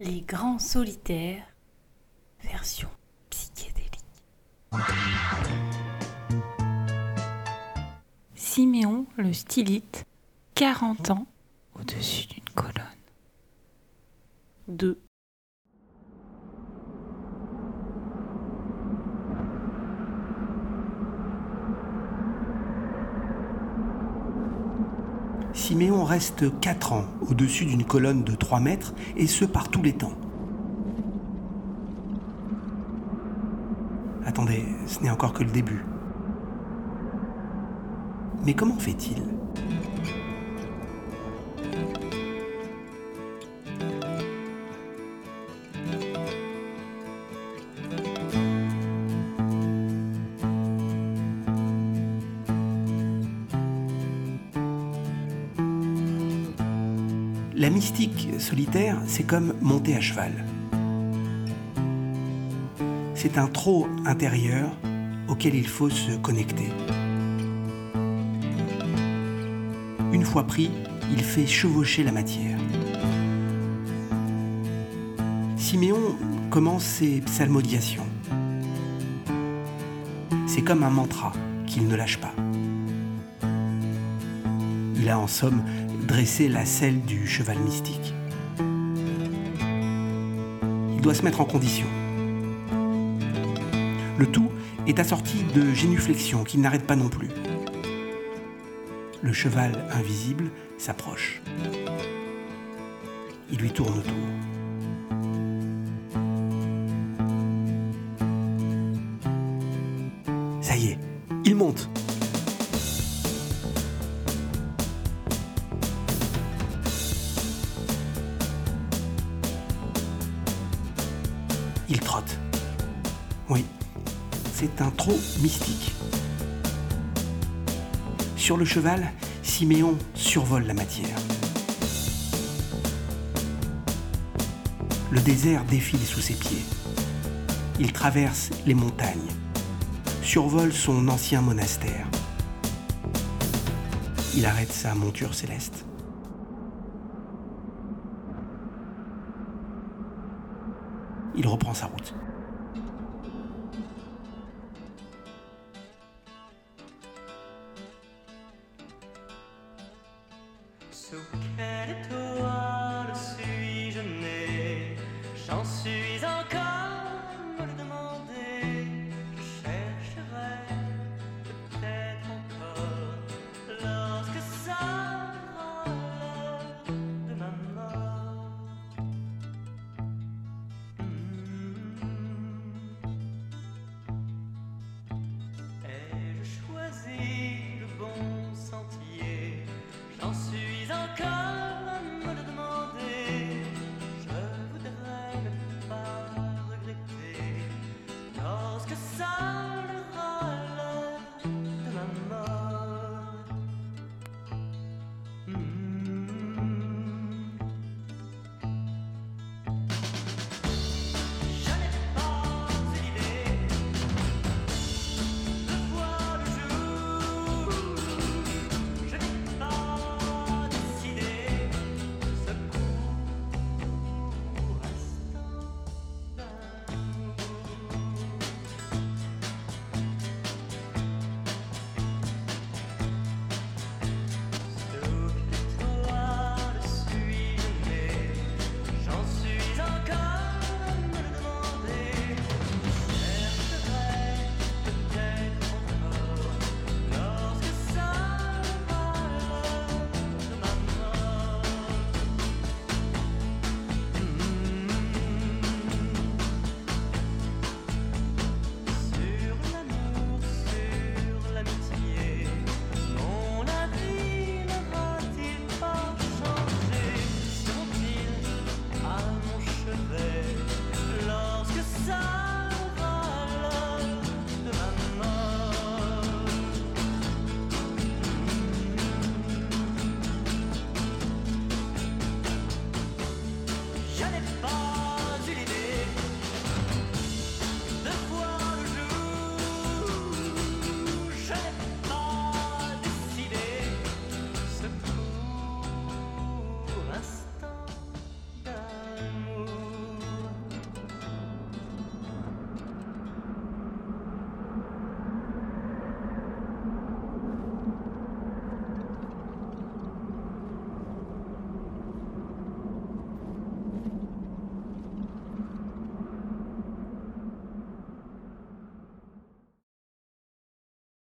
Les grands solitaires, version psychédélique. Siméon le stylite, 40 ans, au-dessus d'une colonne. 2. Siméon reste 4 ans au-dessus d'une colonne de 3 mètres, et ce par tous les temps. Attendez, ce n'est encore que le début. Mais comment fait-il? La mystique solitaire, c'est comme monter à cheval. C'est un trot intérieur auquel il faut se connecter. Une fois pris, il fait chevaucher la matière. Siméon commence ses psalmodiations. C'est comme un mantra qu'il ne lâche pas. Il a en somme dressé la selle du cheval mystique. Il doit se mettre en condition. Le tout est assorti de génuflexions qui n'arrêtent pas non plus. Le cheval invisible s'approche. Il lui tourne autour. Ça y est, il monte. Il trotte. Oui, c'est un trot mystique. Sur le cheval, Siméon survole la matière. Le désert défile sous ses pieds. Il traverse les montagnes, survole son ancien monastère. Il arrête sa monture céleste. Il reprend sa route. Sous quelle étoile suis-je né? J'en suis Welcome.